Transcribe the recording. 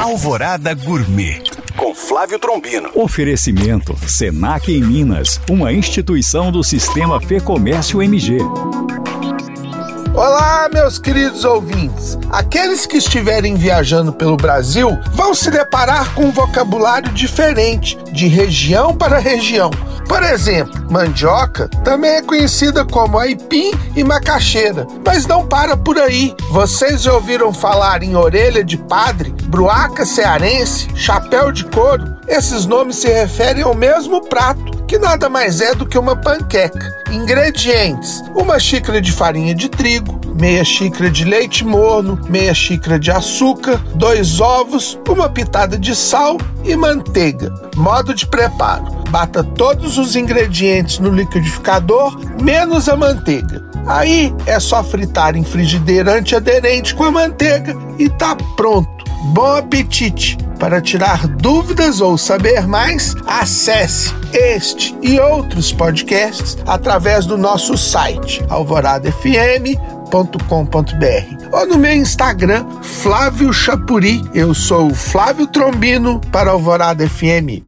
Alvorada Gourmet com Flávio Trombino. Oferecimento Senac em Minas, uma instituição do Sistema Fê Comércio MG. Olá, meus queridos ouvintes. Aqueles que estiverem viajando pelo Brasil vão se deparar com um vocabulário diferente de região para região. Por exemplo, mandioca também é conhecida como aipim e macaxeira, mas não para por aí. Vocês já ouviram falar em orelha de padre, bruaca cearense, chapéu de couro? Esses nomes se referem ao mesmo prato, que nada mais é do que uma panqueca. Ingredientes: uma xícara de farinha de trigo, meia xícara de leite morno, meia xícara de açúcar, dois ovos, uma pitada de sal e manteiga. Modo de preparo: bata todos os ingredientes no liquidificador, menos a manteiga. Aí é só fritar em frigideira antiaderente com a manteiga e tá pronto. Bom apetite! Para tirar dúvidas ou saber mais, acesse este e outros podcasts através do nosso site alvoradafm.com.br ou no meu Instagram, Flávio Chapuri. Eu sou o Flávio Trombino para Alvorada FM.